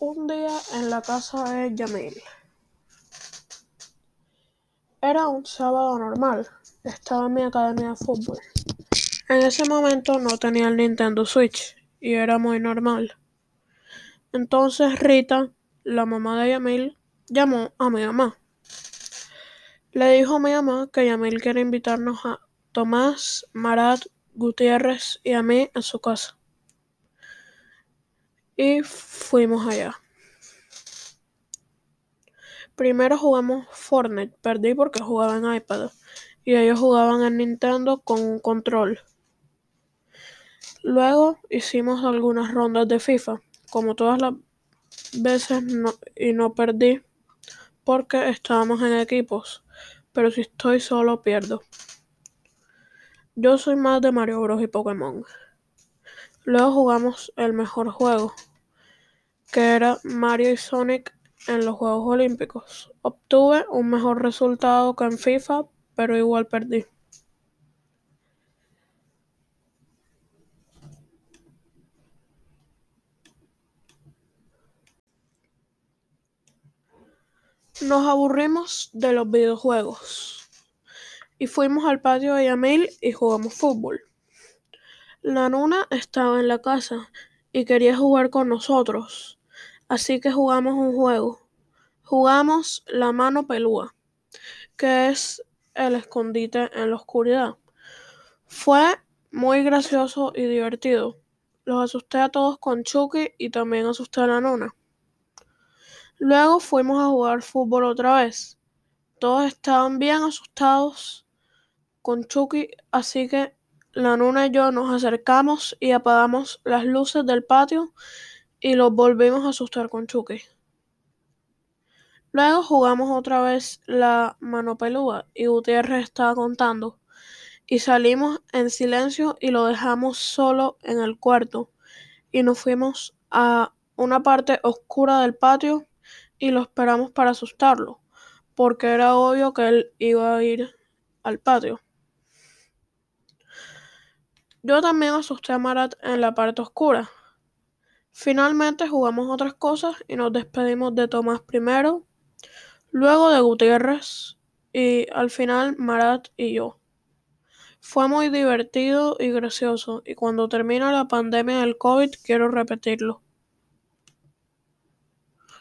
Un día en la casa de Yamil. Era un sábado normal. Estaba en mi academia de fútbol. En ese momento no tenía el Nintendo Switch y era muy normal. Entonces Rita, la mamá de Yamil, llamó a mi mamá. Le dijo a mi mamá que Yamil quiere invitarnos a Tomás, Marat, Gutiérrez y a mí a su casa. Y fuimos allá. Primero jugamos Fortnite, perdí porque jugaba en iPad y ellos jugaban en Nintendo con un control. Luego hicimos algunas rondas de FIFA, como todas las veces y no perdí porque estábamos en equipos, pero si estoy solo pierdo. Yo soy más de Mario Bros y Pokémon. Luego jugamos el mejor juego, que era Mario y Sonic en los Juegos Olímpicos. Obtuve un mejor resultado que en FIFA, pero igual perdí. Nos aburrimos de los videojuegos y fuimos al patio de Yamil y jugamos fútbol. La nuna estaba en la casa y quería jugar con nosotros, así que jugamos un juego. Jugamos la mano pelúa, que es el escondite en la oscuridad. Fue muy gracioso y divertido. Los asusté a todos con Chucky y también asusté a la nona. Luego fuimos a jugar fútbol otra vez. Todos estaban bien asustados con Chucky, así que la nuna y yo nos acercamos y apagamos las luces del patio y los volvimos a asustar con Chucky. Luego jugamos otra vez la mano pelúa y Gutiérrez estaba contando. Y salimos en silencio y lo dejamos solo en el cuarto. Y nos fuimos a una parte oscura del patio y lo esperamos para asustarlo, porque era obvio que él iba a ir al patio. Yo también asusté a Marat en la parte oscura. Finalmente jugamos otras cosas y nos despedimos de Tomás primero, luego de Gutiérrez y al final Marat y yo. Fue muy divertido y gracioso y cuando termine la pandemia del COVID quiero repetirlo.